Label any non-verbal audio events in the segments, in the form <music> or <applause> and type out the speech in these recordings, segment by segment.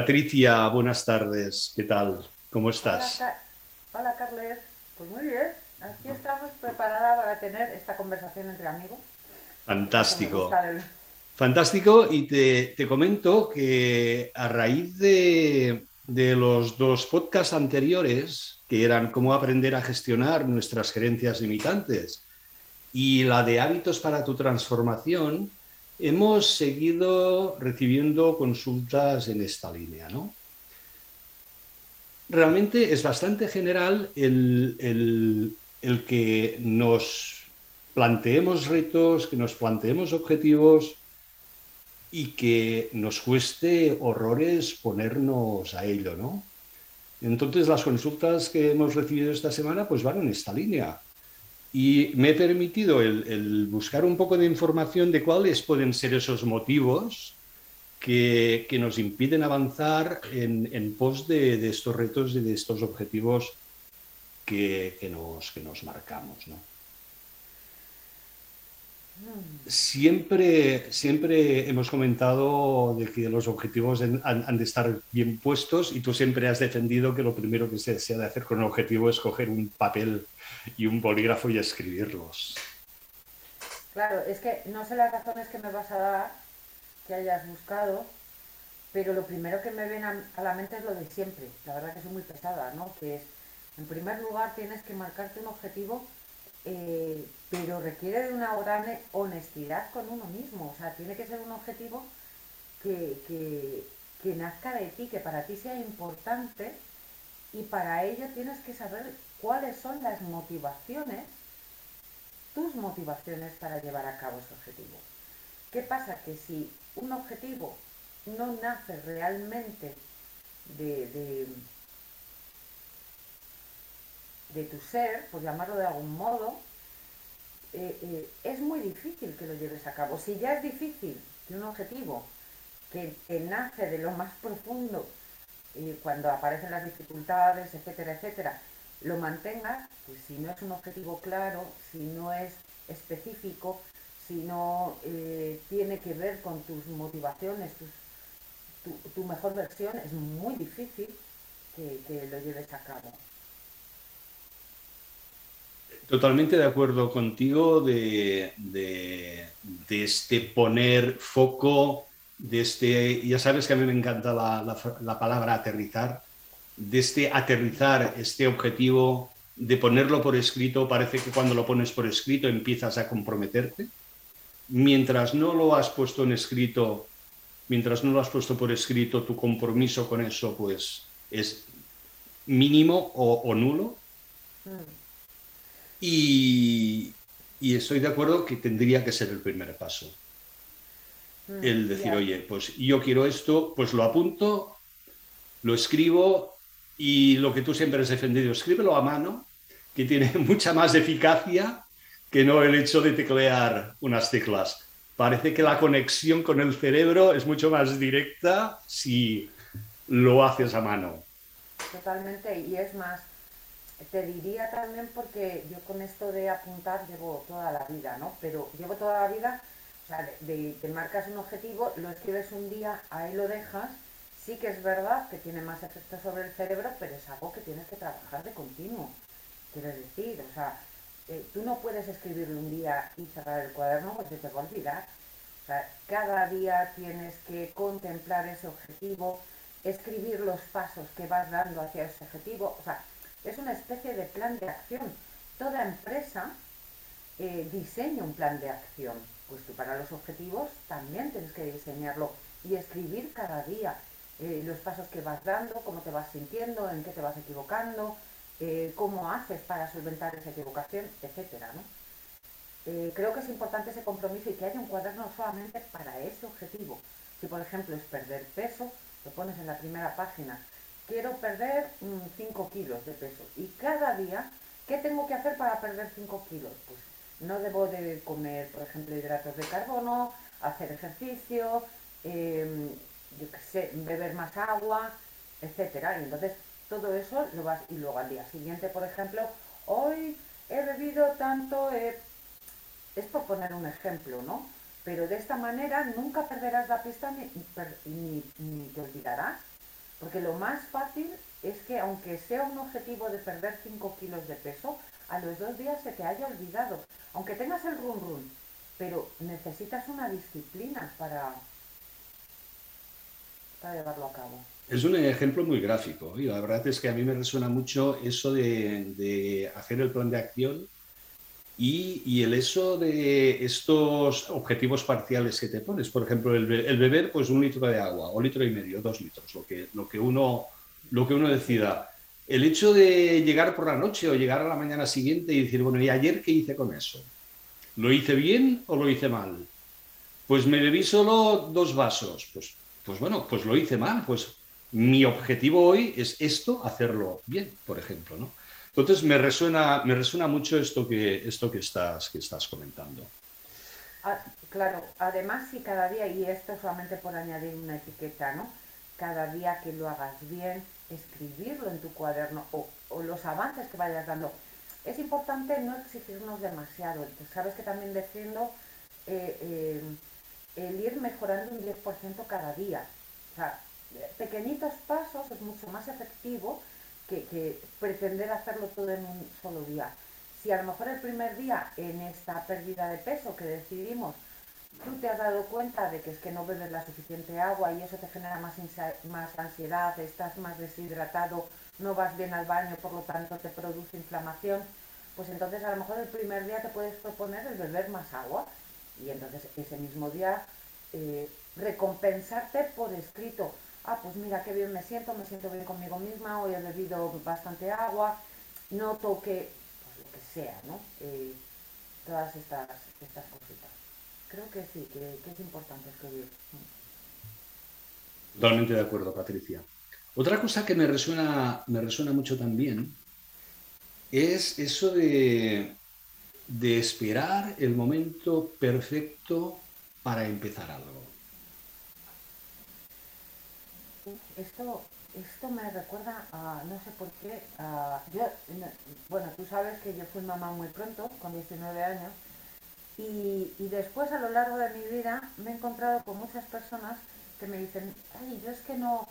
Patricia, buenas tardes. ¿Qué tal? ¿Cómo estás? Hola, Carles. Pues muy bien. Aquí estamos preparada para tener esta conversación entre amigos. Fantástico. Fantástico. Y te, comento que a raíz de, de los dos podcasts anteriores, que eran cómo aprender a gestionar nuestras gerencias limitantes y la de hábitos para tu transformación, hemos seguido recibiendo consultas en esta línea, ¿no? Realmente es bastante general el, que nos planteemos retos, que nos planteemos objetivos y que nos cueste horrores ponernos a ello, ¿no? Entonces las consultas que hemos recibido esta semana pues van en esta línea. Y me he permitido el, buscar un poco de información de cuáles pueden ser esos motivos que, nos impiden avanzar en, pos de, estos retos y de estos objetivos que, nos, que nos marcamos. ¿no? Siempre, siempre hemos comentado de que los objetivos han, de estar bien puestos y tú siempre has defendido que lo primero que se, ha de hacer con un objetivo es coger un papel y un bolígrafo y escribirlos. Claro, es que no sé las razones que me vas a dar, que hayas buscado, pero lo primero que me viene a, la mente es lo de siempre. La verdad que soy muy pesada, ¿no? Que es, en primer lugar, tienes que marcarte un objetivo eh, pero requiere de una gran honestidad con uno mismo. O sea, tiene que ser un objetivo que, nazca de ti, que para ti sea importante y para ello tienes que saber cuáles son las motivaciones, tus motivaciones para llevar a cabo ese objetivo. ¿Qué pasa? Que si un objetivo no nace realmente de de tu ser, por llamarlo de algún modo, eh, eh, es muy difícil que lo lleves a cabo. Si ya es difícil que un objetivo que, nace de lo más profundo, eh, cuando aparecen las dificultades, etcétera, etcétera, lo mantengas, pues si no es un objetivo claro, si no es específico, si no tiene que ver con tus motivaciones, tu, mejor versión, es muy difícil que lo lleves a cabo. Totalmente de acuerdo contigo de, este poner foco, de este, ya sabes que a mí me encanta la, palabra aterrizar, de este aterrizar este objetivo, de ponerlo por escrito, parece que cuando lo pones por escrito empiezas a comprometerte. Mientras no lo has puesto en escrito, mientras no lo has puesto por escrito, tu compromiso con eso pues es mínimo o, nulo. Mm. Y, estoy de acuerdo que tendría que ser el primer paso. Mm, el decir, oye, pues yo quiero esto, pues lo apunto, lo escribo y lo que tú siempre has defendido, escríbelo a mano, que tiene <laughs> mucha más eficacia que no el hecho de teclear unas teclas. Parece que la conexión con el cerebro es mucho más directa si lo haces a mano. Totalmente, y es más, te diría también porque yo con esto de apuntar llevo toda la vida, ¿no? Pero llevo toda la vida, o sea, te marcas un objetivo, lo escribes un día, ahí lo dejas. Sí que es verdad que tiene más efecto sobre el cerebro, pero es algo que tienes que trabajar de continuo. Quiero decir, o sea, eh, tú no puedes escribirlo un día y cerrar el cuaderno porque te va a olvidar. O sea, cada día tienes que contemplar ese objetivo, escribir los pasos que vas dando hacia ese objetivo. O sea, es una especie de plan de acción. Toda empresa eh, diseña un plan de acción. Pues tú para los objetivos también tienes que diseñarlo y escribir cada día eh, los pasos que vas dando, cómo te vas sintiendo, en qué te vas equivocando, eh, cómo haces para solventar esa equivocación, etcétera, creo que es importante ese compromiso y que haya un cuaderno solamente para ese objetivo. Si por ejemplo es perder peso, lo pones en la primera página quiero perder 5 mm, kilos de peso. Y cada día, ¿qué tengo que hacer para perder 5 kilos? Pues no debo de comer, por ejemplo, hidratos de carbono, hacer ejercicio, em, beber más agua, etcétera. Y entonces todo eso lo vas, y luego al día siguiente, por ejemplo, hoy he bebido tanto, es por poner un ejemplo, ¿no? Pero de esta manera nunca perderás la pista ni, ni te olvidarás Porque lo más fácil es que aunque sea un objetivo de perder 5 kilos de peso, a los dos días se te haya olvidado. Aunque tengas el run run, pero necesitas una disciplina para, para llevarlo a cabo. Es un ejemplo muy gráfico y la verdad es que a mí me resuena mucho eso de, hacer el plan de acción y, el eso de estos objetivos parciales que te pones. Por ejemplo, el, beber pues un litro de agua o litro y medio, dos litros, lo que, lo que, uno, lo que uno decida. El hecho de llegar por la noche o llegar a la mañana siguiente y decir, bueno, ¿y ayer qué hice con eso? ¿Lo hice bien o lo hice mal? Pues me bebí solo dos vasos. Pues, pues bueno, pues lo hice mal. Pues mi objetivo hoy es esto, hacerlo bien, por ejemplo, ¿no? Entonces me resuena, me resuena mucho esto que, esto que, estás, que estás comentando. Ah, claro, además si cada día, y esto solamente por añadir una etiqueta, ¿no? Cada día que lo hagas bien, escribirlo en tu cuaderno o, los avances que vayas dando. Es importante no exigirnos demasiado. Sabes que también defiendo eh, eh, el ir mejorando un 10% cada día. O sea, pequeñitos pasos es mucho más efectivo que, pretender hacerlo todo en un solo día. Si a lo mejor el primer día en esta pérdida de peso que decidimos, tú te has dado cuenta de que es que no bebes la suficiente agua y eso te genera más, ansiedad, estás más deshidratado, no vas bien al baño, por lo tanto te produce inflamación, pues entonces a lo mejor el primer día te puedes proponer el beber más agua y entonces ese mismo día eh, recompensarte por escrito ah, pues mira qué bien me siento, me siento bien conmigo misma, hoy he bebido bastante agua, noto que, pues lo que sea, ¿no? Eh, todas estas, estas cositas. Creo que sí, que, es importante escribir. Totalmente de acuerdo, Patricia. Otra cosa que me resuena, me resuena mucho también es eso de, de esperar el momento perfecto para empezar algo. Esto, esto me recuerda a, no sé por qué, yo, bueno, tú sabes que yo fui mamá muy pronto, con 19 años, y, después a lo largo de mi vida me he encontrado con muchas personas que me dicen, ay, yo es que no,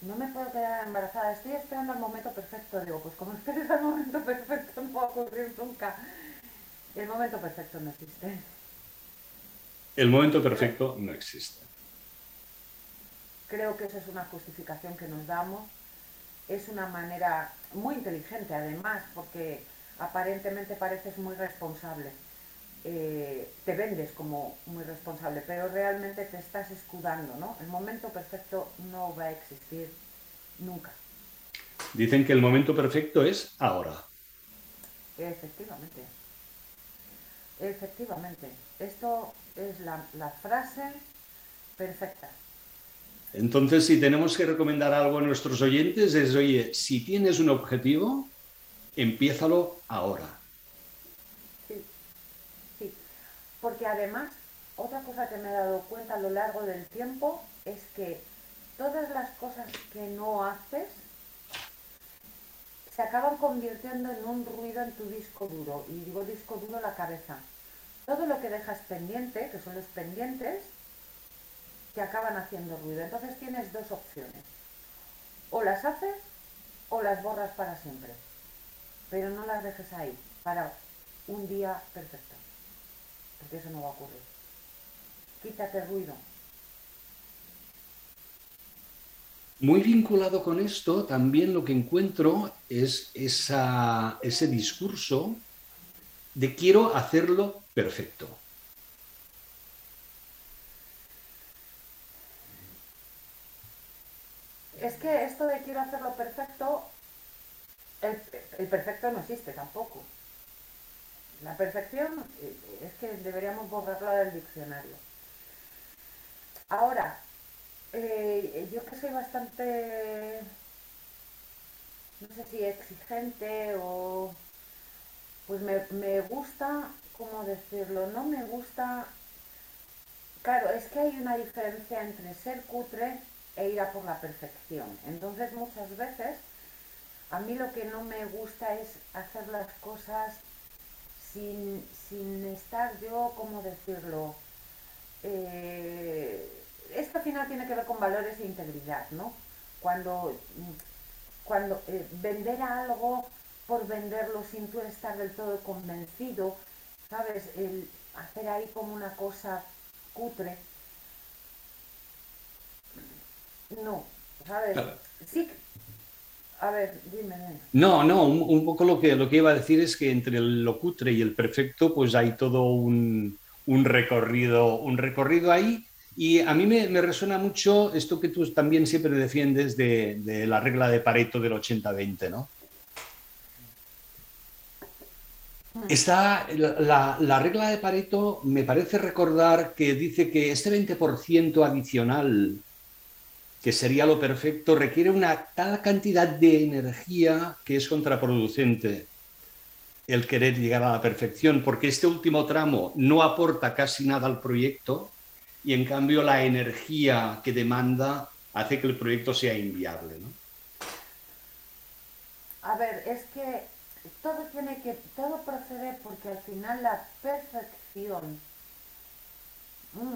no me puedo quedar embarazada, estoy esperando el momento perfecto. Digo, pues como esperes al momento perfecto no va a ocurrir nunca. El momento perfecto no existe. El momento perfecto no existe. Creo que esa es una justificación que nos damos. Es una manera muy inteligente además, porque aparentemente pareces muy responsable. Eh, te vendes como muy responsable, pero realmente te estás escudando, ¿no? El momento perfecto no va a existir nunca. Dicen que el momento perfecto es ahora. Efectivamente. Efectivamente. Esto es la frase perfecta. Entonces, si tenemos que recomendar algo a nuestros oyentes, es, oye, si tienes un objetivo, empiézalo ahora. Sí, sí. Porque además, otra cosa que me he dado cuenta a lo largo del tiempo es que todas las cosas que no haces se acaban convirtiendo en un ruido en tu disco duro. Y digo disco duro la cabeza. Todo lo que dejas pendiente, que son los pendientes, que acaban haciendo ruido. Entonces tienes dos opciones. O las haces o las borras para siempre. Pero no las dejes ahí para un día perfecto. Porque eso no va a ocurrir. Quítate ruido. Muy vinculado con esto, también lo que encuentro es esa, ese discurso de quiero hacerlo perfecto. Es que esto de quiero hacerlo perfecto, el, perfecto no existe tampoco. La perfección eh, es que deberíamos borrarla del diccionario. Ahora, eh, yo que soy bastante, no sé si exigente o, pues me, me gusta, ¿cómo decirlo? No me gusta, claro, es que hay una diferencia entre ser cutre e ir a por la perfección. Entonces muchas veces a mí lo que no me gusta es hacer las cosas sin, estar yo, ¿cómo decirlo? Eh, esto al final tiene que ver con valores e integridad, ¿no? cuando, cuando eh, vender algo por venderlo sin tú estar del todo convencido, ¿sabes? Hacer ahí como una cosa cutre. No, ¿sabes? Sí, a ver, dime. No, no, un, poco lo que, lo que iba a decir es que entre lo cutre y el perfecto, pues hay todo un, un recorrido, un recorrido ahí. Y a mí me, me, resuena mucho esto que tú también siempre defiendes de, de la regla de Pareto del 80-20, ¿no? Mm. Está la, la, regla de Pareto, me parece recordar que dice que este 20% adicional, que sería lo perfecto, requiere una tal cantidad de energía que es contraproducente el querer llegar a la perfección, porque este último tramo no aporta casi nada al proyecto y en cambio la energía que demanda hace que el proyecto sea inviable. ¿no? A ver, es que todo tiene que, todo procede porque al final la perfección, mm,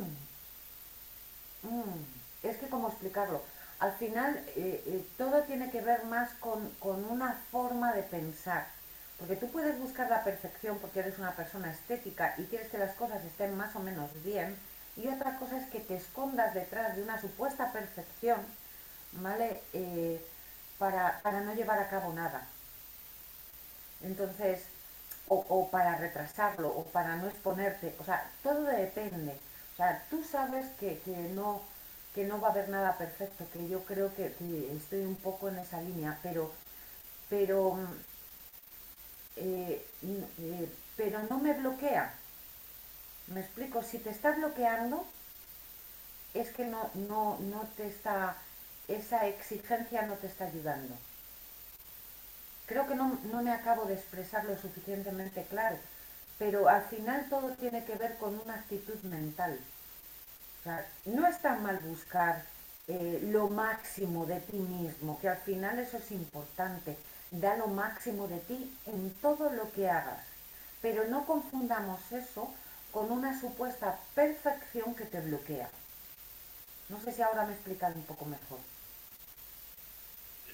mm, es que cómo explicarlo, al final eh, eh, todo tiene que ver más con, con una forma de pensar porque tú puedes buscar la perfección porque eres una persona estética y quieres que las cosas estén más o menos bien. Y otra cosa es que te escondas detrás de una supuesta perfección, ¿vale? Eh, para, no llevar a cabo nada. Entonces, o, para retrasarlo, o para no exponerte. O sea, todo depende. O sea, tú sabes que, no, que no va a haber nada perfecto, que yo creo que, estoy un poco en esa línea, pero, pero eh, eh, pero no me bloquea. Me explico, si te está bloqueando, es que no, no, no te está, esa exigencia no te está ayudando. Creo que no, no me acabo de expresar lo suficientemente claro, pero al final todo tiene que ver con una actitud mental. No está mal buscar eh, lo máximo de ti mismo, que al final eso es importante, da lo máximo de ti en todo lo que hagas. Pero no confundamos eso con una supuesta perfección que te bloquea. No sé si ahora me he explicado un poco mejor.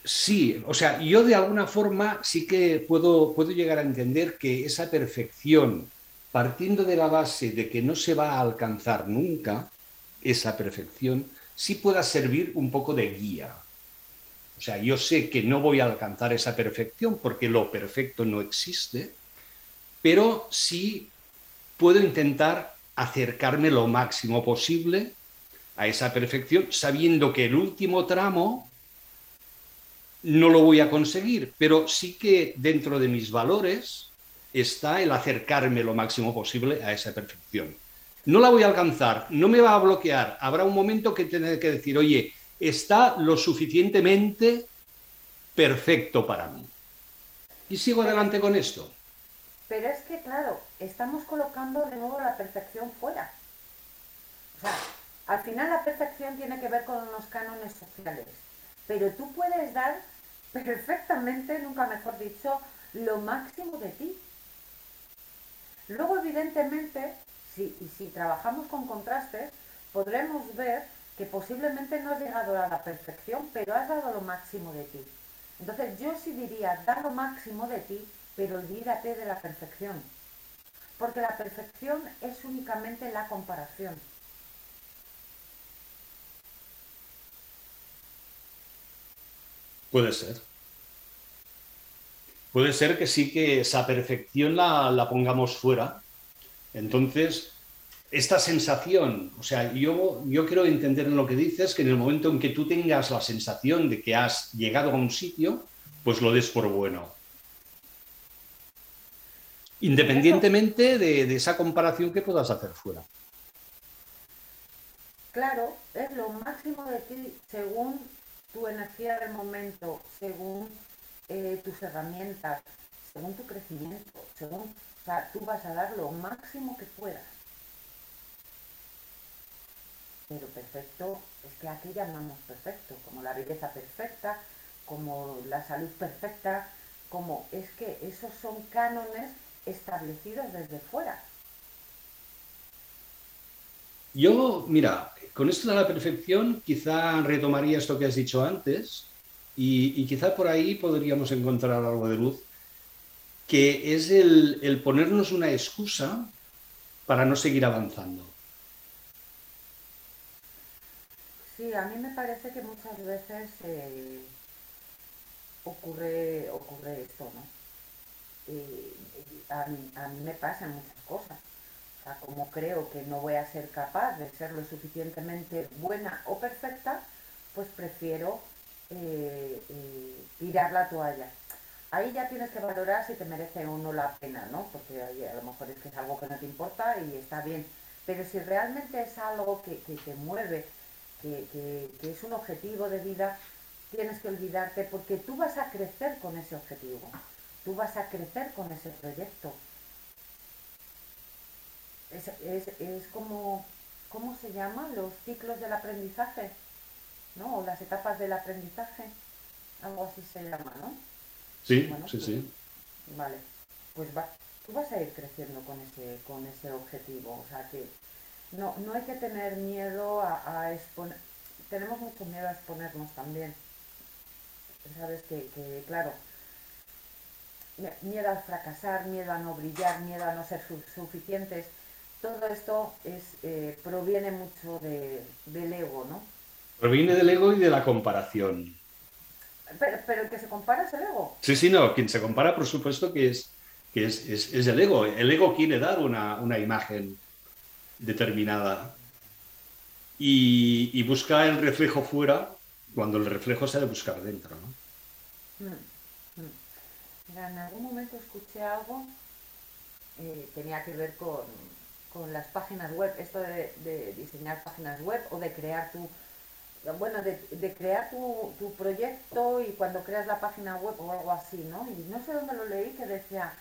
Sí, o sea, yo de alguna forma sí que puedo, puedo llegar a entender que esa perfección, partiendo de la base de que no se va a alcanzar nunca esa perfección, sí pueda servir un poco de guía. O sea, yo sé que no voy a alcanzar esa perfección porque lo perfecto no existe, pero sí puedo intentar acercarme lo máximo posible a esa perfección, sabiendo que el último tramo no lo voy a conseguir, pero sí que dentro de mis valores está el acercarme lo máximo posible a esa perfección. No la voy a alcanzar, no me va a bloquear. Habrá un momento que tendré que decir, oye, está lo suficientemente perfecto para mí. Y sigo adelante con esto. Pero es que, claro, estamos colocando de nuevo la perfección fuera. O sea, al final la perfección tiene que ver con unos cánones sociales. Pero tú puedes dar perfectamente, nunca mejor dicho, lo máximo de ti. Luego, evidentemente, si, si trabajamos con contrastes, podremos ver que posiblemente no has llegado a la perfección, pero has dado lo máximo de ti. Entonces yo sí diría, da lo máximo de ti, pero olvídate de la perfección. Porque la perfección es únicamente la comparación. Puede ser. Puede ser que sí que esa perfección la, la pongamos fuera. Entonces, esta sensación, o sea, yo, yo quiero entender en lo que dices, que en el momento en que tú tengas la sensación de que has llegado a un sitio, pues lo des por bueno. Independientemente de, de esa comparación que puedas hacer fuera. Claro, es lo máximo de ti según tu energía del momento, según eh, tus herramientas, según tu crecimiento, según, o sea, tú vas a dar lo máximo que puedas. Pero perfecto es que aquí llamamos perfecto, como la belleza perfecta, como la salud perfecta, como es que esos son cánones establecidos desde fuera. Yo, mira, con esto de la perfección, quizá retomaría esto que has dicho antes y, quizá por ahí podríamos encontrar algo de luz, que es el, ponernos una excusa para no seguir avanzando. Sí, a mí me parece que muchas veces eh, ocurre, ocurre esto, ¿no? A, a mí me pasan muchas cosas como creo que no voy a ser capaz de ser lo suficientemente buena o perfecta, pues prefiero eh, eh, tirar la toalla. Ahí ya tienes que valorar si te merece o no la pena, ¿no? Porque a lo mejor es que es algo que no te importa y está bien. Pero si realmente es algo que, te mueve, que, que es un objetivo de vida, tienes que olvidarte porque tú vas a crecer con ese objetivo, tú vas a crecer con ese proyecto es, es, como, ¿cómo se llama? Los ciclos del aprendizaje, ¿no? O las etapas del aprendizaje, algo así se llama, ¿no? Sí, sí, pues, sí. Vale, pues va, tú vas a ir creciendo con ese, con ese objetivo, o sea que no, no hay que tener miedo a, a exponer, tenemos mucho miedo a exponernos también, sabes que, que claro, miedo al fracasar, miedo a no brillar, miedo a no ser suficientes, todo esto es, eh, proviene mucho del ego, ¿no? Proviene del ego y de la comparación. Pero, el que se compara es el ego. Sí, sí, no, quien se compara, por supuesto, que es, que es, el ego. El ego quiere dar una, imagen determinada y, busca el reflejo fuera cuando el reflejo se ha de buscar dentro, ¿no? Mm, mm. en algún momento escuché algo, eh, tenía que ver con, con las páginas web, esto de, diseñar páginas web o de crear tu, bueno, de, crear tu, tu, proyecto y cuando creas la página web o algo así, ¿no? Y no sé dónde lo leí que decía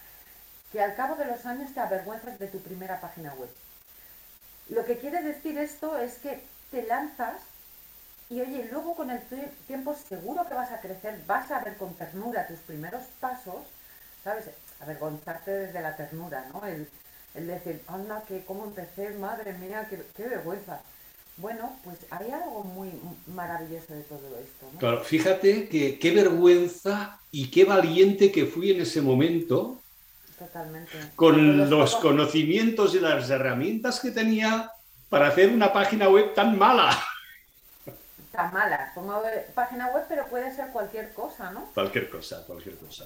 que al cabo de los años te avergüenzas de tu primera página web. Lo que quiere decir esto es que te lanzas y oye, luego con el tiempo seguro que vas a crecer, vas a ver con ternura tus primeros pasos, ¿sabes? Avergonzarte desde la ternura, ¿no? El, el decir, anda, que cómo empecé, madre mía, qué, vergüenza. Bueno, pues hay algo muy maravilloso de todo esto. ¿no? Claro, fíjate que qué vergüenza y qué valiente que fui en ese momento. Totalmente. Con los, conocimientos y las herramientas que tenía para hacer una página web tan mala. Tan mala, como página web, pero puede ser cualquier cosa, ¿no? Cualquier cosa, cualquier cosa.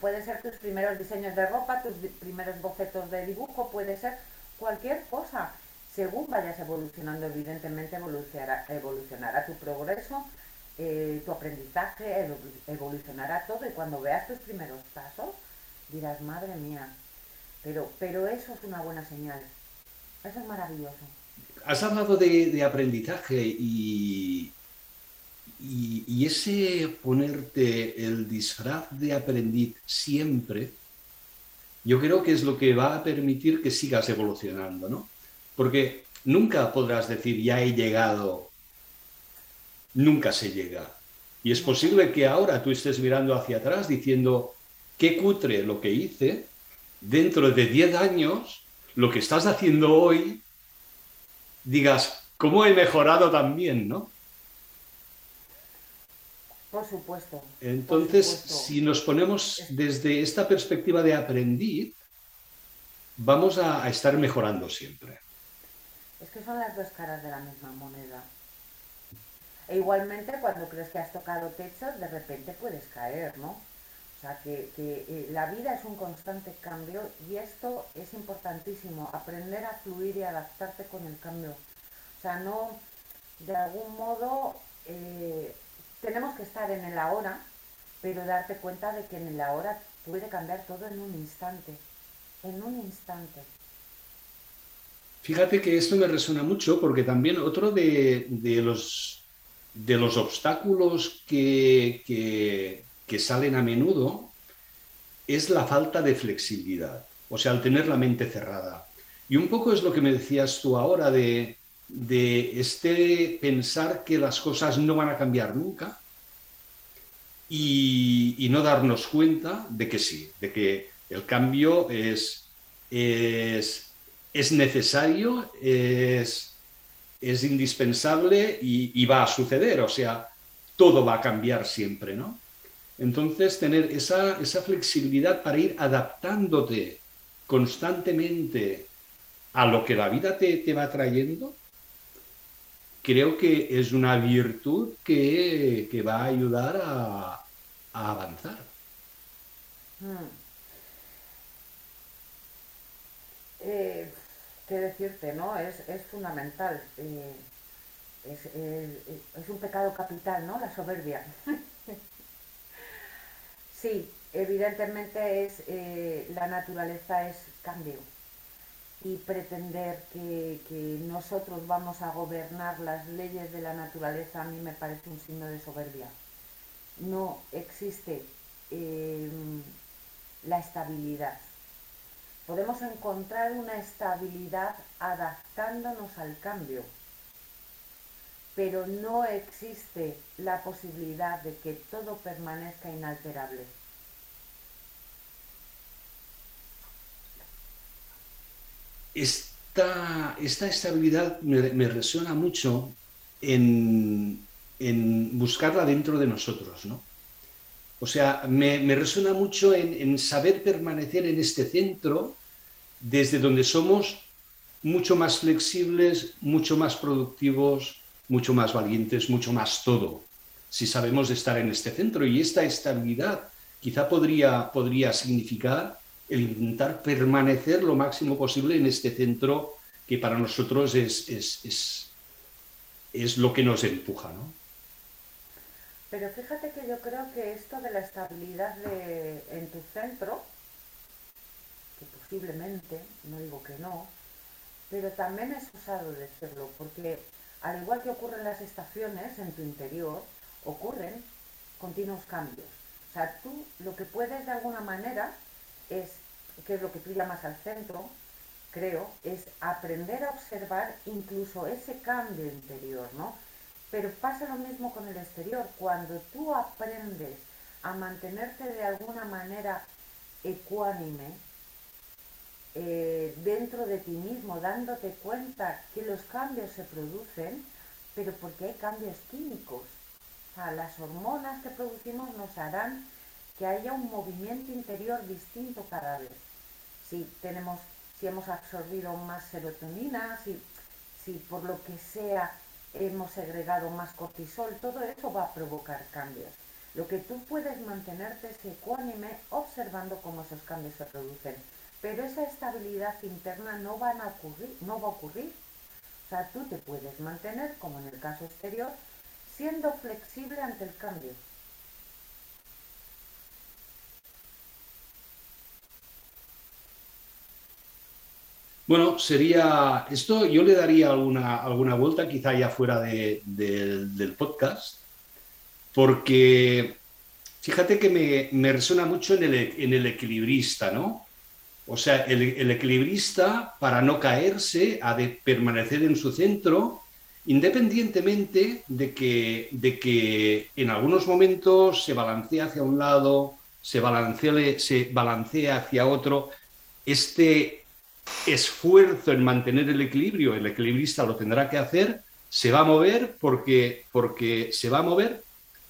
Puede ser tus primeros diseños de ropa, tus primeros bocetos de dibujo, puede ser cualquier cosa. Según vayas evolucionando, evidentemente evolucionará, tu progreso, eh, tu aprendizaje, evolucionará todo y cuando veas tus primeros pasos dirás, madre mía, pero, pero eso es una buena señal. Eso es maravilloso. Has hablado de aprendizaje y, y, ese ponerte el disfraz de aprendiz siempre, yo creo que es lo que va a permitir que sigas evolucionando, ¿no? Porque nunca podrás decir, ya he llegado, nunca se llega. Y es posible que ahora tú estés mirando hacia atrás diciendo, qué cutre lo que hice, dentro de 10 años, lo que estás haciendo hoy, digas, ¿cómo he mejorado también, no? Por supuesto. Entonces, si nos ponemos desde esta perspectiva de aprendiz, vamos a, estar mejorando siempre. Que son las dos caras de la misma moneda. E igualmente, cuando crees que has tocado techo, de repente puedes caer, ¿no? O sea, que, eh, la vida es un constante cambio y esto es importantísimo, aprender a fluir y adaptarte con el cambio. O sea, no, de algún modo, eh, tenemos que estar en el ahora, pero darte cuenta de que en el ahora puede cambiar todo en un instante, en un instante. Fíjate que esto me resuena mucho porque también otro de, los, de los obstáculos que, que, salen a menudo es la falta de flexibilidad, o sea, al tener la mente cerrada. Y un poco es lo que me decías tú ahora de, de este pensar que las cosas no van a cambiar nunca y, no darnos cuenta de que sí, de que el cambio es, es, necesario, es, es indispensable y, va a suceder, o sea, todo va a cambiar siempre, ¿no? Entonces, tener esa, esa flexibilidad para ir adaptándote constantemente a lo que la vida te, te va trayendo, creo que es una virtud que, que va a ayudar a, a avanzar. Hmm. Eh, ¿Qué decirte, no? Es, fundamental. Eh, es, un pecado capital, ¿no? La soberbia. <laughs> sí, evidentemente es eh, la naturaleza es cambio y pretender que, nosotros vamos a gobernar las leyes de la naturaleza a mí me parece un signo de soberbia. No existe la estabilidad. Podemos encontrar una estabilidad adaptándonos al cambio, pero no existe la posibilidad de que todo permanezca inalterable. esta, esta estabilidad me, resuena mucho en, buscarla dentro de nosotros, ¿no? O sea, me, resuena mucho en, saber permanecer en este centro desde donde somos mucho más flexibles, mucho más productivos, mucho más valientes, mucho más todo, si sabemos estar en este centro. Y esta estabilidad quizá podría, podría significar el intentar permanecer lo máximo posible en este centro que para nosotros es, es, es, lo que nos empuja. ¿no? Pero fíjate que yo creo que esto de la estabilidad de, en tu centro, que posiblemente, no digo que no, pero también es usado decirlo, porque al igual que ocurren las estaciones en tu interior, ocurren continuos cambios. O sea, tú lo que puedes de alguna manera es, que es lo que tú llamas al centro, creo, es aprender a observar incluso ese cambio interior, ¿no? Pero pasa lo mismo con el exterior. Cuando tú aprendes a mantenerte de alguna manera ecuánime eh, dentro de ti mismo, dándote cuenta que los cambios se producen, pero porque hay cambios químicos. Las hormonas que producimos nos harán que haya un movimiento interior distinto cada vez. Si tenemos, si hemos absorbido más serotonina, si, si por lo que sea hemos segregado más cortisol, todo eso va a provocar cambios. Lo que tú puedes mantenerte es ecuánime observando cómo esos cambios se producen. Pero esa estabilidad interna no, van a ocurrir, no va a ocurrir. O sea, tú te puedes mantener, como en el caso exterior, siendo flexible ante el cambio. Bueno, sería esto, yo le daría alguna, alguna vuelta, quizá ya fuera del podcast, porque fíjate que me, me resuena mucho en el, en el, equilibrista, ¿no? O sea, el, el, equilibrista, para no caerse, ha de permanecer en su centro, independientemente de que, de que en algunos momentos se balancea hacia un lado, se balancea, se balancea hacia otro. Este esfuerzo en mantener el equilibrio, el equilibrista lo tendrá que hacer, se va a mover porque, porque se va a mover,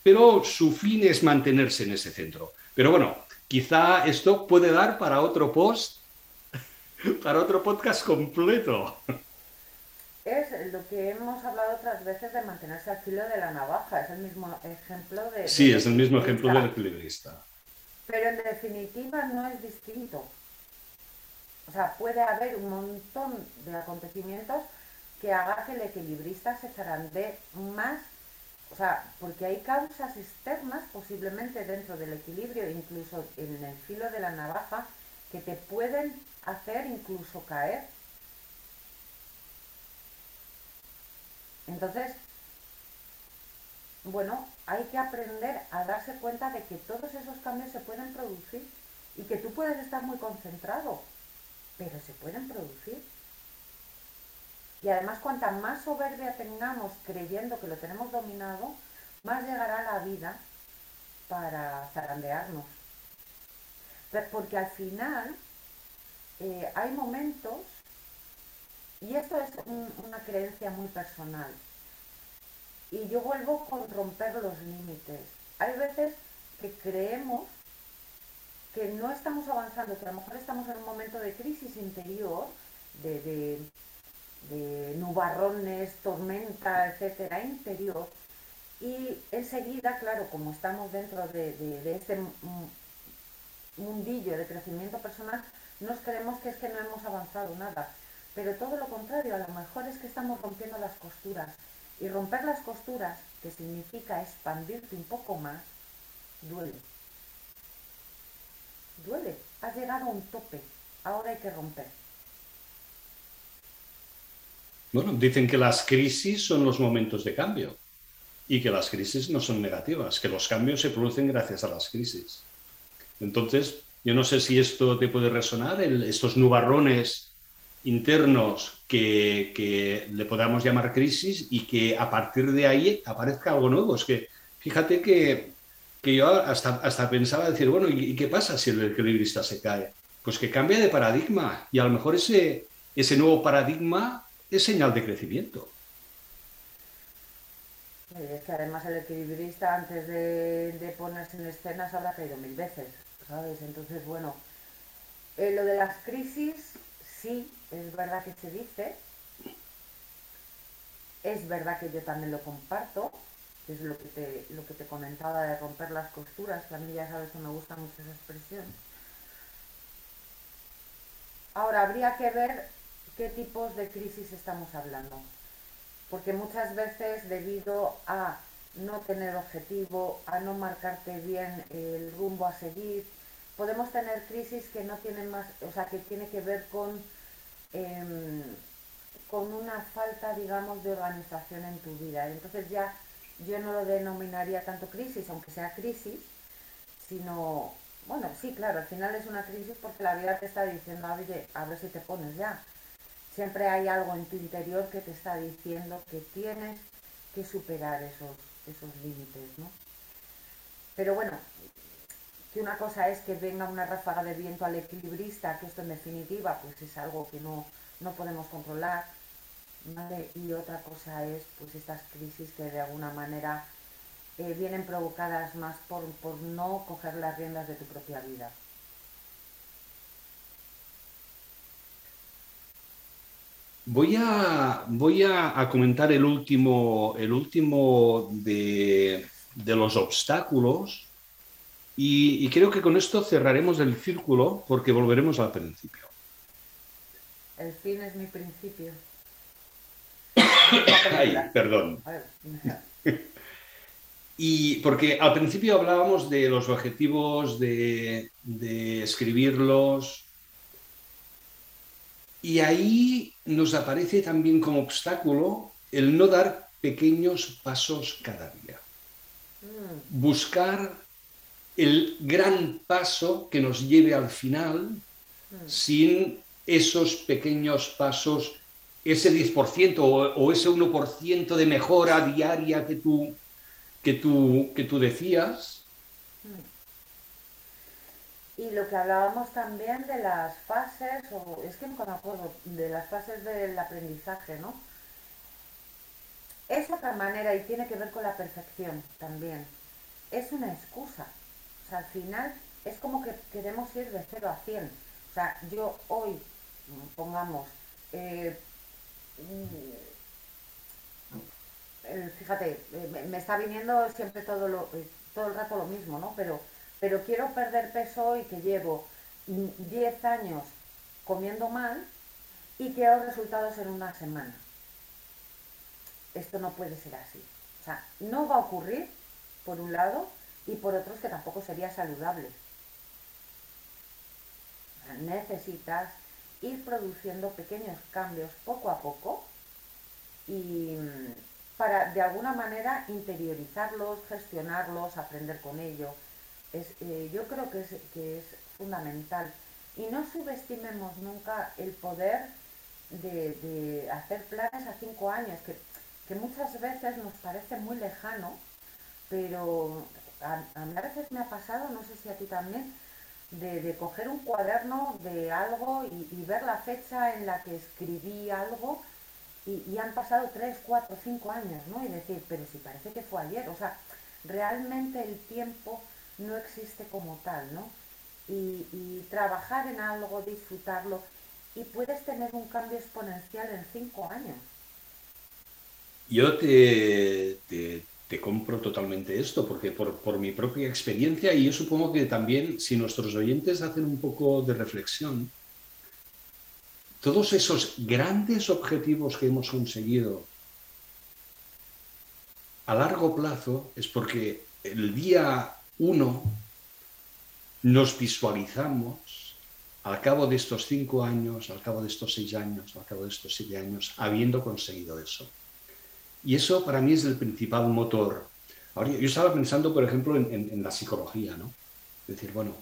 pero su fin es mantenerse en ese centro. Pero bueno, quizá esto puede dar para otro post, para otro podcast completo. Es lo que hemos hablado otras veces de mantenerse al filo de la navaja, es el mismo ejemplo de... Sí, es el mismo ejemplo del equilibrista. Pero en definitiva no es distinto. O sea, puede haber un montón de acontecimientos que haga que el equilibrista se zarandee más, o sea, porque hay causas externas posiblemente dentro del equilibrio, incluso en el filo de la navaja, que te pueden hacer incluso caer. Entonces, bueno, hay que aprender a darse cuenta de que todos esos cambios se pueden producir y que tú puedes estar muy concentrado pero se pueden producir. Y además, cuanta más soberbia tengamos creyendo que lo tenemos dominado, más llegará la vida para zarandearnos. Porque al final eh, hay momentos y esto es una creencia muy personal. Y yo vuelvo con romper los límites. Hay veces que creemos que no estamos avanzando, que a lo mejor estamos en un momento de crisis interior, de, nubarrones, tormenta, etcétera, interior, y enseguida, claro, como estamos dentro de, de, este mundillo de crecimiento personal, nos creemos que es que no hemos avanzado nada. Pero todo lo contrario, a lo mejor es que estamos rompiendo las costuras. Y romper las costuras, que significa expandirte un poco más, duele. Duele. Has llegado a un tope. Ahora hay que romper. Bueno, dicen que las crisis son los momentos de cambio y que las crisis no son negativas, que los cambios se producen gracias a las crisis. Entonces, yo no sé si esto te puede resonar, estos nubarrones internos que, le podamos llamar crisis y que a partir de ahí aparezca algo nuevo. Es que fíjate que, yo hasta, hasta pensaba decir, bueno, ¿y, qué pasa si el equilibrista se cae? Pues que cambia de paradigma y a lo mejor ese, ese nuevo paradigma es señal de crecimiento. Es que además el equilibrista antes de, ponerse en escena se habrá caído mil veces, ¿sabes? Entonces, bueno, eh, lo de las crisis, sí, es verdad que se dice, es verdad que yo también lo comparto, es lo que te, lo que te comentaba de romper las costuras, que a mí ya sabes que me gusta mucho esa expresión. Ahora, habría que ver qué tipos de crisis estamos hablando, porque muchas veces debido a no tener objetivo, a no marcarte bien el rumbo a seguir, podemos tener crisis que no tienen más, o sea, que tiene que ver con Em, con una falta, digamos, de organización en tu vida. Entonces ya yo no lo denominaría tanto crisis, aunque sea crisis, sino, bueno, sí, claro, al final es una crisis porque la vida te está diciendo, oye, a ver si te pones ya. Siempre hay algo en tu interior que te está diciendo que tienes que superar esos, esos límites, ¿no? Pero bueno, que una cosa es que venga una ráfaga de viento al equilibrista, que esto en definitiva pues es algo que no, podemos controlar, y otra cosa es pues estas crisis que de alguna manera eh, vienen provocadas más por, no coger las riendas de tu propia vida. Voy a, voy a, comentar el último, el último de, de los obstáculos y, creo que con esto cerraremos el círculo porque volveremos al principio. El fin es mi principio. Ay, perdón. Y porque al principio hablábamos de los objetivos, de, de, escribirlos, y ahí nos aparece también como obstáculo el no dar pequeños pasos cada día. Mm. Buscar el gran paso que nos lleve al final mm. sin esos pequeños pasos, ese 10% o, ese 1% de mejora diaria que tú, que tú, que tú decías. Mm. Y lo que hablábamos también de las fases, o es que nunca me acuerdo, de las fases del aprendizaje, ¿no? Es otra manera y tiene que ver con la perfección también. Es una excusa o sea, al final es como que queremos ir de 0 a 100. O sea, yo hoy, pongamos, eh, fíjate, eh, me está viniendo siempre todo, lo, eh, todo el rato lo mismo, ¿no? Pero, pero quiero perder peso hoy que llevo 10 años comiendo mal y quiero resultados en una semana. Esto no puede ser así. O sea, no va a ocurrir, por un lado, y por otros que tampoco sería saludable. Necesitas ir produciendo pequeños cambios poco a poco y mm, para de alguna manera interiorizarlos, gestionarlos, aprender con ello. Es, eh, yo creo que es, que es fundamental. Y no subestimemos nunca el poder de, hacer planes a cinco años, que, que muchas veces nos parece muy lejano, pero a, mí a veces me ha pasado, no sé si a ti también, de, coger un cuaderno de algo y, ver la fecha en la que escribí algo y, han pasado tres, cuatro, cinco años, ¿no? Y decir, pero si parece que fue ayer, o sea, realmente el tiempo no existe como tal, ¿no? Y, trabajar en algo, disfrutarlo, y puedes tener un cambio exponencial en cinco años. Yo te compro totalmente esto, porque por, mi propia experiencia, y yo supongo que también si nuestros oyentes hacen un poco de reflexión, todos esos grandes objetivos que hemos conseguido a largo plazo es porque el día uno nos visualizamos al cabo de estos cinco años, al cabo de estos seis años, al cabo de estos siete años, habiendo conseguido eso. Y eso para mí es el principal motor. Ahora, yo estaba pensando, por ejemplo, en, la psicología, ¿no? Es decir, bueno,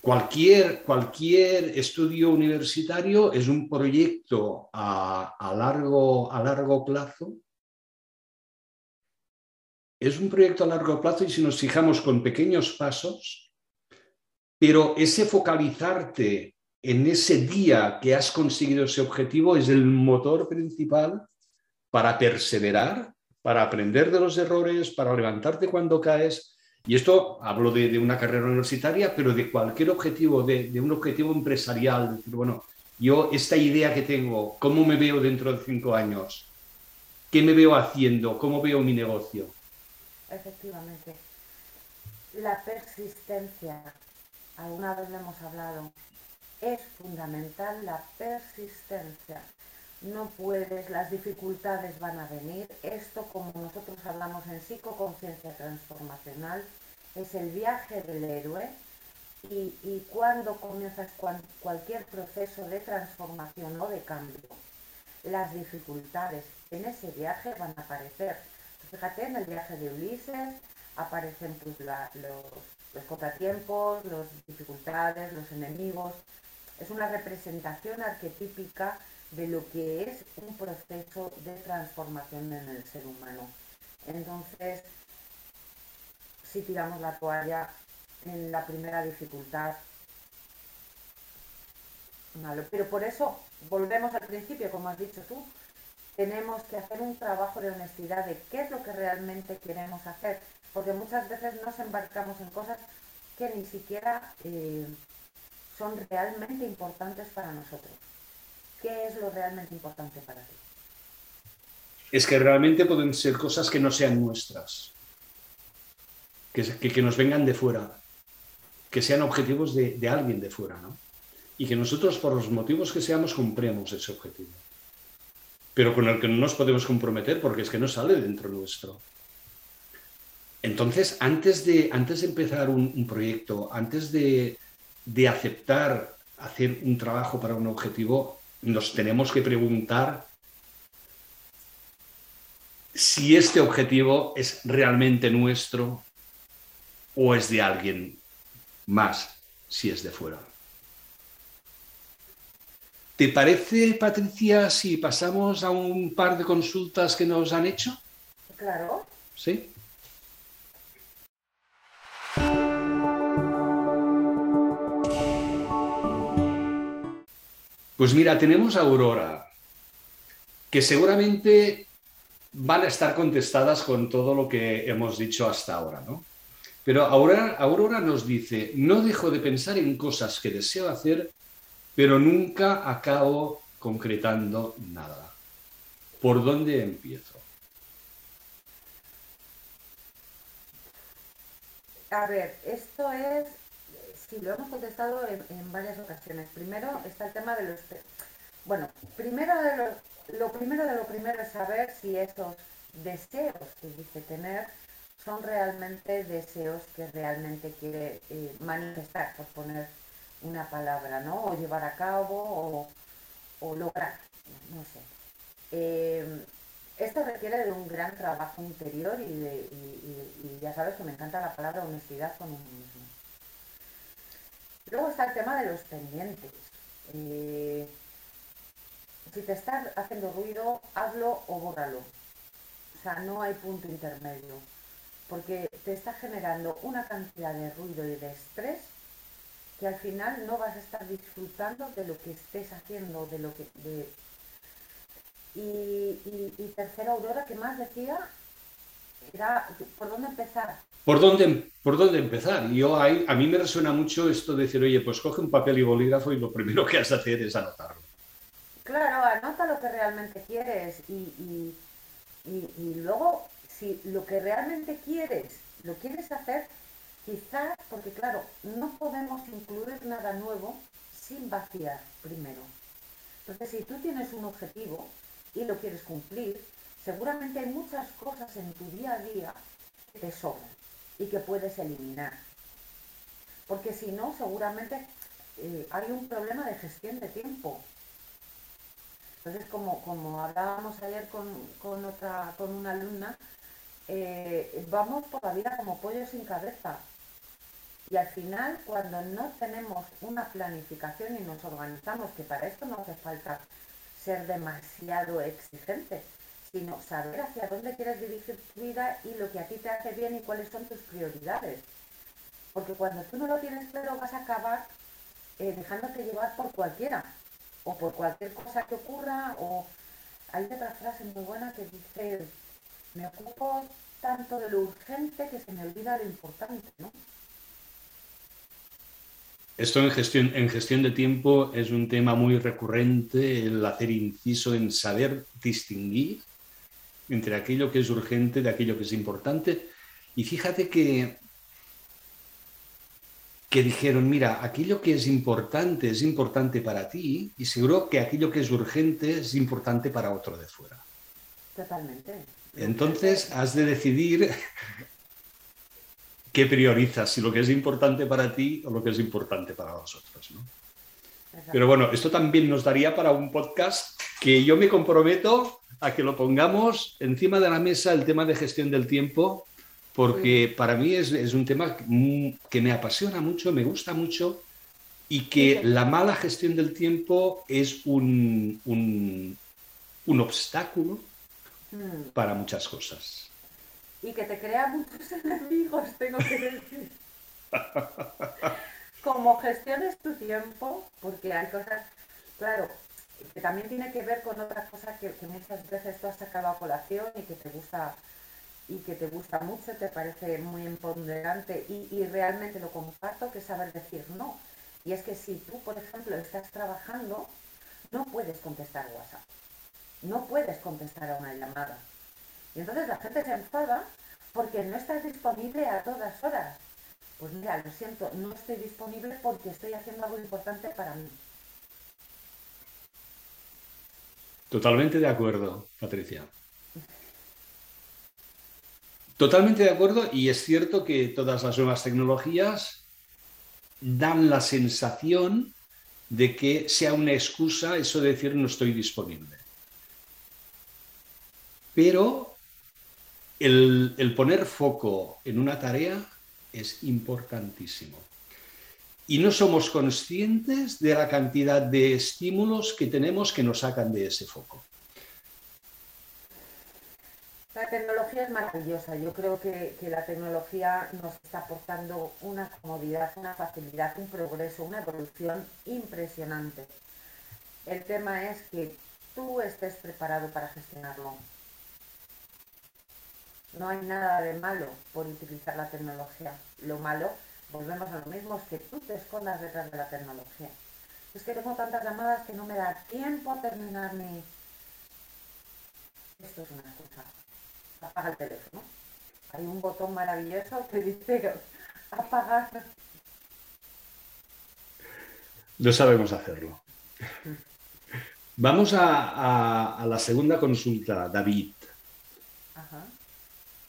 cualquier, cualquier estudio universitario es un proyecto a, largo, a largo plazo. Es un proyecto a largo plazo y si nos fijamos con pequeños pasos, pero ese focalizarte en ese día que has conseguido ese objetivo es el motor principal para perseverar, para aprender de los errores, para levantarte cuando caes. Y esto hablo de, una carrera universitaria, pero de cualquier objetivo, de, un objetivo empresarial. Decir, bueno, yo esta idea que tengo, ¿cómo me veo dentro de cinco años? ¿Qué me veo haciendo? ¿Cómo veo mi negocio? Efectivamente. La persistencia, alguna vez le hemos hablado, es fundamental la persistencia no puedes, las dificultades van a venir. Esto, como nosotros hablamos en psicoconciencia transformacional, es el viaje del héroe y, cuando comienzas cualquier proceso de transformación o de cambio, las dificultades en ese viaje van a aparecer. Fíjate, en el viaje de Ulises aparecen pues, los, los contratiempos, las dificultades, los enemigos. Es una representación arquetípica de lo que es un proceso de transformación en el ser humano. Entonces, si tiramos la toalla en la primera dificultad, malo. Pero por eso, volvemos al principio, como has dicho tú, tenemos que hacer un trabajo de honestidad de qué es lo que realmente queremos hacer, porque muchas veces nos embarcamos en cosas que ni siquiera eh, son realmente importantes para nosotros. ¿Qué es lo realmente importante para ti? Es que realmente pueden ser cosas que no sean nuestras, que, nos vengan de fuera, que sean objetivos de, alguien de fuera, ¿no? Y que nosotros, por los motivos que seamos, cumplemos ese objetivo. Pero con el que no nos podemos comprometer porque es que no sale dentro nuestro. Entonces, antes de, antes de empezar un, proyecto, antes de, de, aceptar hacer un trabajo para un objetivo, nos tenemos que preguntar si este objetivo es realmente nuestro o es de alguien más, si es de fuera. ¿Te parece, Patricia, si pasamos a un par de consultas que nos han hecho? Claro. ¿Sí? Pues mira, tenemos a Aurora, que seguramente van a estar contestadas con todo lo que hemos dicho hasta ahora, ¿no? Pero Aurora, Aurora nos dice, no dejo de pensar en cosas que deseo hacer, pero nunca acabo concretando nada. ¿Por dónde empiezo? A ver, esto es Sí, lo hemos contestado en, varias ocasiones. Primero está el tema de los... Bueno, primero de lo, lo primero de lo primero es saber si esos deseos que dice tener son realmente deseos que realmente quiere eh, manifestar, por poner una palabra, ¿no? O llevar a cabo o, lograr, no sé. Eh, esto requiere de un gran trabajo interior y, y, ya sabes que me encanta la palabra honestidad con uno mismo. Luego está el tema de los pendientes. Eh, si te estás haciendo ruido, hazlo o bórralo. O sea, no hay punto intermedio. Porque te está generando una cantidad de ruido y de estrés que al final no vas a estar disfrutando de lo que estés haciendo, de lo que... Y, tercera aurora, ¿qué más decía? Era, ¿por dónde empezar? ¿Por dónde, ¿Por dónde empezar? Yo hay, a mí me resuena mucho esto de decir, oye, pues coge un papel y bolígrafo y lo primero que has de hacer es anotarlo. Claro, anota lo que realmente quieres y, y luego, si lo que realmente quieres, lo quieres hacer, quizás, porque claro, no podemos incluir nada nuevo sin vaciar primero. Entonces, si tú tienes un objetivo y lo quieres cumplir, seguramente hay muchas cosas en tu día a día que te sobran y que puedes eliminar. Porque si no, seguramente eh, hay un problema de gestión de tiempo. Entonces, como, como hablábamos ayer con, otra, con una alumna, eh, vamos por la vida como pollo sin cabeza. Y al final, cuando no tenemos una planificación y nos organizamos, que para esto no hace falta ser demasiado exigente, sino saber hacia dónde quieres dirigir tu vida y lo que a ti te hace bien y cuáles son tus prioridades. Porque cuando tú no lo tienes claro vas a acabar eh, dejándote llevar por cualquiera o por cualquier cosa que ocurra o hay otra frase muy buena que dice me ocupo tanto de lo urgente que se me olvida lo importante, ¿no? Esto en gestión, en gestión de tiempo es un tema muy recurrente, el hacer inciso en saber distinguir entre aquello que es urgente de aquello que es importante. Y fíjate que, que dijeron, mira, aquello que es importante es importante para ti y seguro que aquello que es urgente es importante para otro de fuera. Totalmente. Entonces has de decidir qué priorizas, si lo que es importante para ti o lo que es importante para los otros. Pero bueno, esto también nos daría para un podcast que yo me comprometo a que lo pongamos encima de la mesa el tema de gestión del tiempo, porque para mí es, un tema que me apasiona mucho, me gusta mucho y que la mala gestión del tiempo es un, un, obstáculo mm. para muchas cosas. Y que te crea muchos <laughs> enemigos, tengo que decir. <laughs> Como gestiones tu tiempo, porque hay cosas, claro, que también tiene que ver con otras cosas que, muchas veces tú has sacado a colación y que te gusta y que te gusta mucho, te parece muy empoderante y, realmente lo comparto, que es saber decir no. Y es que si tú, por ejemplo, estás trabajando, no puedes contestar WhatsApp, no puedes contestar a una llamada. Y entonces la gente se enfada porque no estás disponible a todas horas. Pues mira, lo siento, no estoy disponible porque estoy haciendo algo importante para mí. Totalmente de acuerdo, Patricia. Totalmente de acuerdo y es cierto que todas las nuevas tecnologías dan la sensación de que sea una excusa eso de decir no estoy disponible. Pero el, el poner foco en una tarea es importantísimo y no somos conscientes de la cantidad de estímulos que tenemos que nos sacan de ese foco. La tecnología es maravillosa. Yo creo que, la tecnología nos está aportando una comodidad, una facilidad, un progreso, una evolución impresionante. El tema es que tú estés preparado para gestionarlo. No hay nada de malo por utilizar la tecnología. Lo malo volvemos a lo mismo, es que tú te escondas detrás de la tecnología. Es que tengo tantas llamadas que no me da tiempo a terminar mi... Esto es una cosa. Apaga el teléfono. Hay un botón maravilloso que dice apagar. No sabemos hacerlo. Vamos a, a la segunda consulta, David.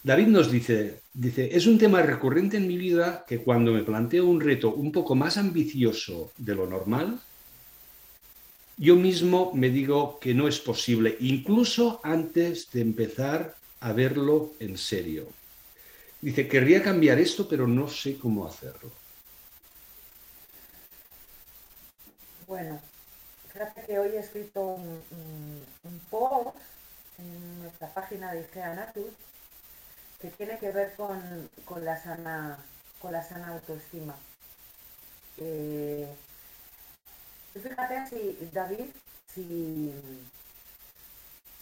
David nos dice, dice, es un tema recurrente en mi vida que cuando me planteo un reto un poco más ambicioso de lo normal, yo mismo me digo que no es posible, incluso antes de empezar a verlo en serio. Dice, querría cambiar esto, pero no sé cómo hacerlo. Bueno, fíjate que hoy he escrito un, post en nuestra página de IGEA que tiene que ver con, la sana, con la sana autoestima. Eh, fíjate si, David, si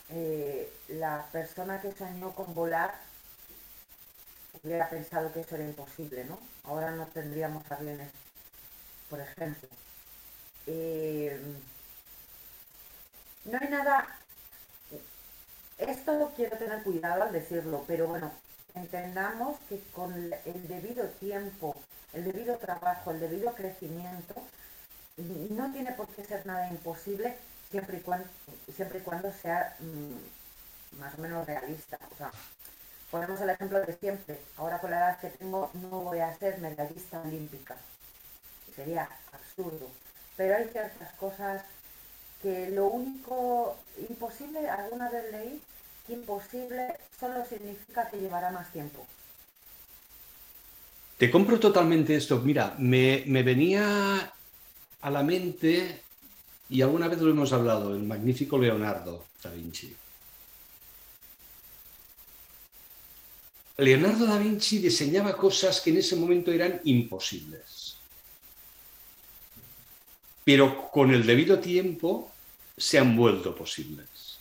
eh, la persona que soñó con volar hubiera pensado que eso era imposible, ¿no? Ahora no tendríamos aviones, por ejemplo. Eh, no hay nada, esto quiero tener cuidado al decirlo, pero bueno, entendamos que con el debido tiempo, el debido trabajo, el debido crecimiento, no tiene por qué ser nada imposible siempre y cuando, siempre y cuando sea mm, más o menos realista. Ponemos el ejemplo de siempre. Ahora con la edad que tengo no voy a ser medallista olímpica. Sería absurdo. Pero hay ciertas cosas que lo único imposible, alguna vez leí, que imposible solo significa que llevará más tiempo. Te compro totalmente esto. Mira, me, me venía a la mente, y alguna vez lo hemos hablado, el magnífico Leonardo da Vinci. Leonardo da Vinci diseñaba cosas que en ese momento eran imposibles. Pero con el debido tiempo se han vuelto posibles.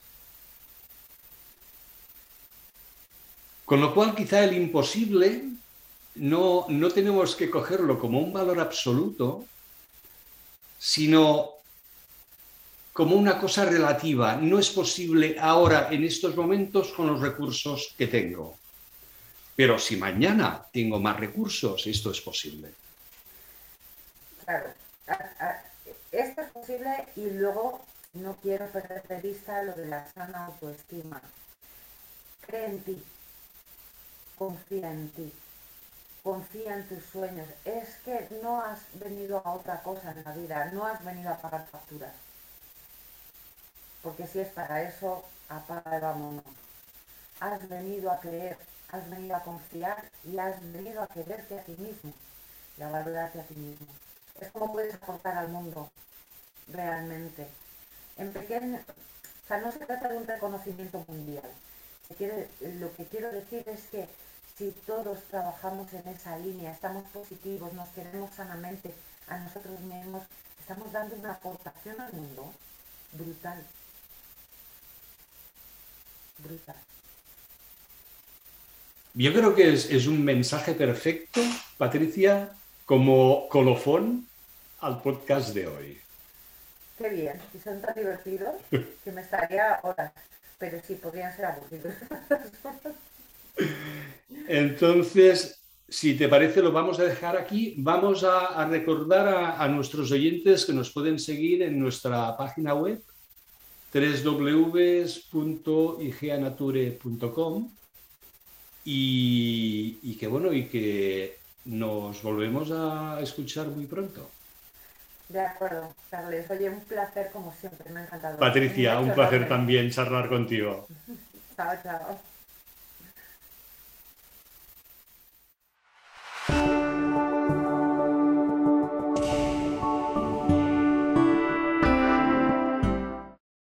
Con lo cual quizá el imposible no, no tenemos que cogerlo como un valor absoluto, sino como una cosa relativa. No es posible ahora, en estos momentos, con los recursos que tengo. Pero si mañana tengo más recursos, esto es posible. Claro, esto es posible y luego no quiero perder de vista lo de la sana autoestima. Cree en ti, confía en ti, confía en tus sueños. Es que no has venido a otra cosa en la vida, no has venido a pagar facturas. Porque si es para eso, apaga el vámonos. Has venido a creer has venido a confiar y has venido a quererte a ti mismo y a valorarte a ti mismo. Es como puedes aportar al mundo realmente. En pequeño, o sea, no se trata de un reconocimiento mundial. lo que quiero decir es que si todos trabajamos en esa línea, estamos positivos, nos queremos sanamente a nosotros mismos, estamos dando una aportación al mundo brutal. Brutal. Yo creo que es, un mensaje perfecto, Patricia, como colofón al podcast de hoy. Qué bien, y son tan divertidos que me estaría horas, pero sí podrían ser aburridos. <laughs> Entonces, si te parece, lo vamos a dejar aquí. Vamos a, recordar a, nuestros oyentes que nos pueden seguir en nuestra página web www.igeanature.com y, que bueno, y que nos volvemos a escuchar muy pronto. De acuerdo, Carles. Oye, un placer como siempre, me ha encantado. Patricia, un placer también charlar contigo. chao, chao.